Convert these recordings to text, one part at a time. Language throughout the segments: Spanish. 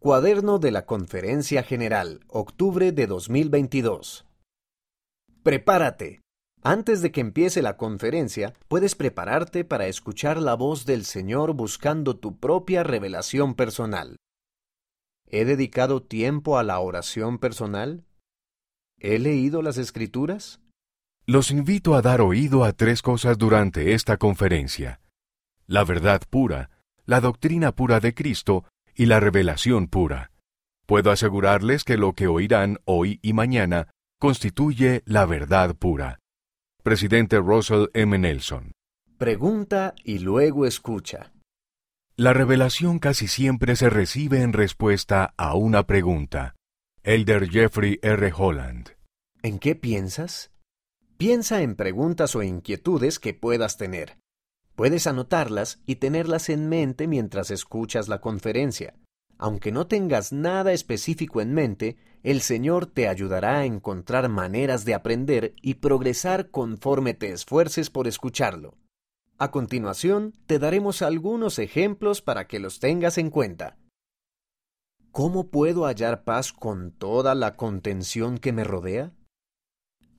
Cuaderno de la Conferencia General, octubre de 2022. Prepárate. Antes de que empiece la conferencia, puedes prepararte para escuchar la voz del Señor buscando tu propia revelación personal. ¿He dedicado tiempo a la oración personal? ¿He leído las Escrituras? Los invito a dar oído a tres cosas durante esta conferencia. La verdad pura, la doctrina pura de Cristo y la revelación pura. Puedo asegurarles que lo que oirán hoy y mañana constituye la verdad pura. Presidente Russell M. Nelson. Pregunta y luego escucha. La revelación casi siempre se recibe en respuesta a una pregunta. Elder Jeffrey R. Holland. ¿En qué piensas? Piensa en preguntas o inquietudes que puedas tener. Puedes anotarlas y tenerlas en mente mientras escuchas la conferencia. Aunque no tengas nada específico en mente, el Señor te ayudará a encontrar maneras de aprender y progresar conforme te esfuerces por escucharlo. A continuación, te daremos algunos ejemplos para que los tengas en cuenta. ¿Cómo puedo hallar paz con toda la contención que me rodea?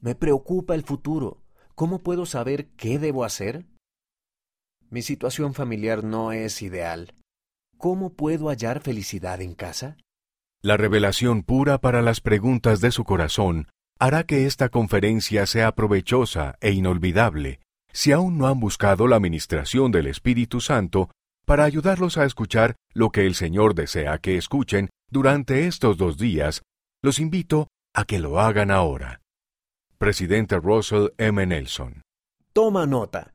Me preocupa el futuro. ¿Cómo puedo saber qué debo hacer? Mi situación familiar no es ideal. ¿Cómo puedo hallar felicidad en casa? La revelación pura para las preguntas de su corazón hará que esta conferencia sea provechosa e inolvidable si aún no han buscado la ministración del Espíritu Santo para ayudarlos a escuchar lo que el Señor desea que escuchen durante estos dos días, los invito a que lo hagan ahora. Presidente Russell M. Nelson. Toma nota.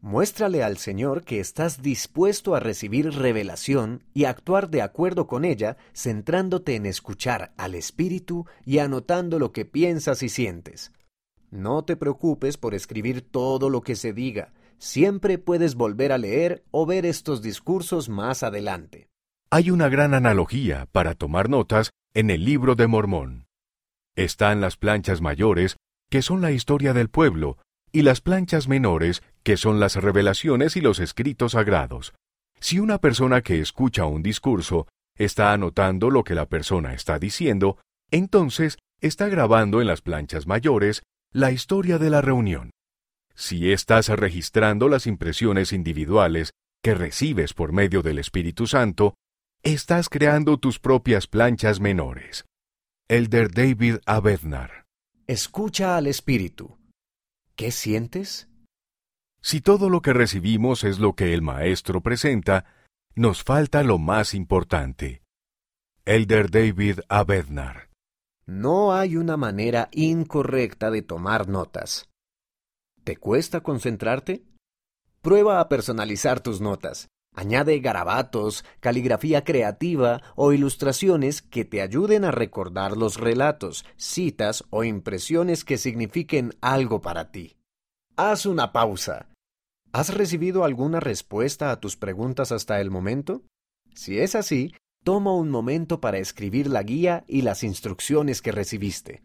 Muéstrale al Señor que estás dispuesto a recibir revelación y actuar de acuerdo con ella, centrándote en escuchar al Espíritu y anotando lo que piensas y sientes. No te preocupes por escribir todo lo que se diga, siempre puedes volver a leer o ver estos discursos más adelante. Hay una gran analogía para tomar notas en el libro de Mormón. Están las planchas mayores, que son la historia del pueblo, y las planchas menores, que son las revelaciones y los escritos sagrados. Si una persona que escucha un discurso está anotando lo que la persona está diciendo, entonces está grabando en las planchas mayores la historia de la reunión. Si estás registrando las impresiones individuales que recibes por medio del Espíritu Santo, estás creando tus propias planchas menores. Elder David Abednar. Escucha al Espíritu. ¿Qué sientes? Si todo lo que recibimos es lo que el Maestro presenta, nos falta lo más importante. Elder David Abednar. No hay una manera incorrecta de tomar notas. ¿Te cuesta concentrarte? Prueba a personalizar tus notas. Añade garabatos, caligrafía creativa o ilustraciones que te ayuden a recordar los relatos, citas o impresiones que signifiquen algo para ti. Haz una pausa. ¿Has recibido alguna respuesta a tus preguntas hasta el momento? Si es así, toma un momento para escribir la guía y las instrucciones que recibiste.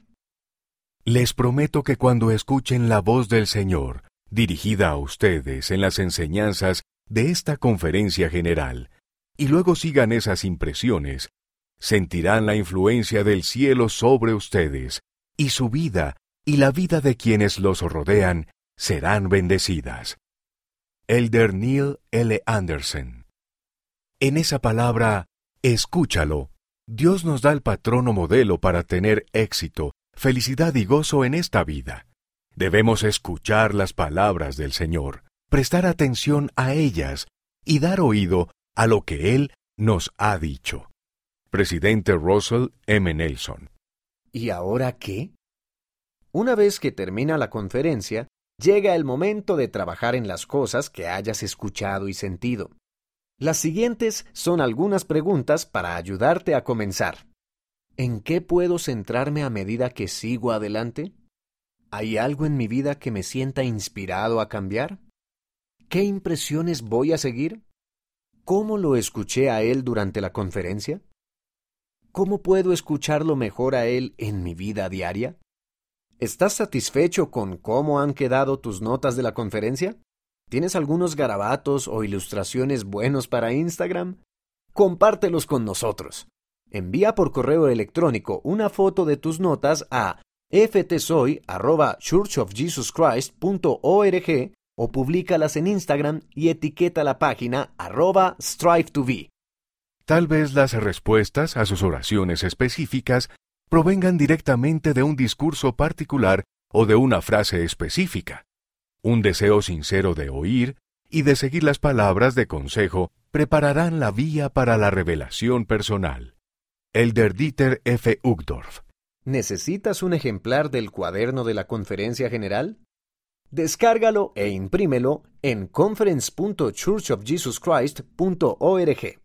Les prometo que cuando escuchen la voz del Señor, dirigida a ustedes en las enseñanzas de esta conferencia general, y luego sigan esas impresiones, sentirán la influencia del cielo sobre ustedes, y su vida y la vida de quienes los rodean serán bendecidas. Elder Neil L. Anderson. En esa palabra, escúchalo, Dios nos da el patrono modelo para tener éxito, felicidad y gozo en esta vida. Debemos escuchar las palabras del Señor, prestar atención a ellas y dar oído a lo que Él nos ha dicho. Presidente Russell M. Nelson. ¿Y ahora qué? Una vez que termina la conferencia, llega el momento de trabajar en las cosas que hayas escuchado y sentido. Las siguientes son algunas preguntas para ayudarte a comenzar. ¿En qué puedo centrarme a medida que sigo adelante? ¿Hay algo en mi vida que me sienta inspirado a cambiar? ¿Qué impresiones voy a seguir? ¿Cómo lo escuché a él durante la conferencia? ¿Cómo puedo escucharlo mejor a él en mi vida diaria? ¿Estás satisfecho con cómo han quedado tus notas de la conferencia? ¿Tienes algunos garabatos o ilustraciones buenos para Instagram? Compártelos con nosotros. envía por correo electrónico una foto de tus notas a ftsoy.churchofjesuschrist.org o públicalas en Instagram y etiqueta la página arroba strive to be. Tal vez las respuestas a sus oraciones específicas provengan directamente de un discurso particular o de una frase específica. Un deseo sincero de oír y de seguir las palabras de consejo prepararán la vía para la revelación personal. Elder Dieter F. Uchtdorf. ¿Necesitas un ejemplar del cuaderno de la conferencia general? Descárgalo e imprímelo en conference.churchofjesuschrist.org.